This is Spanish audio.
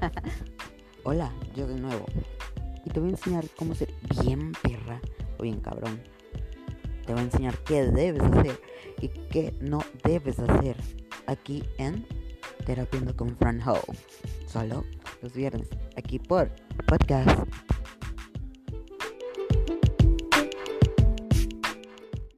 Hola, yo de nuevo. Y te voy a enseñar cómo ser bien perra o bien cabrón. Te voy a enseñar qué debes hacer y qué no debes hacer aquí en Terapiendo con Fran Ho. Solo los viernes, aquí por podcast.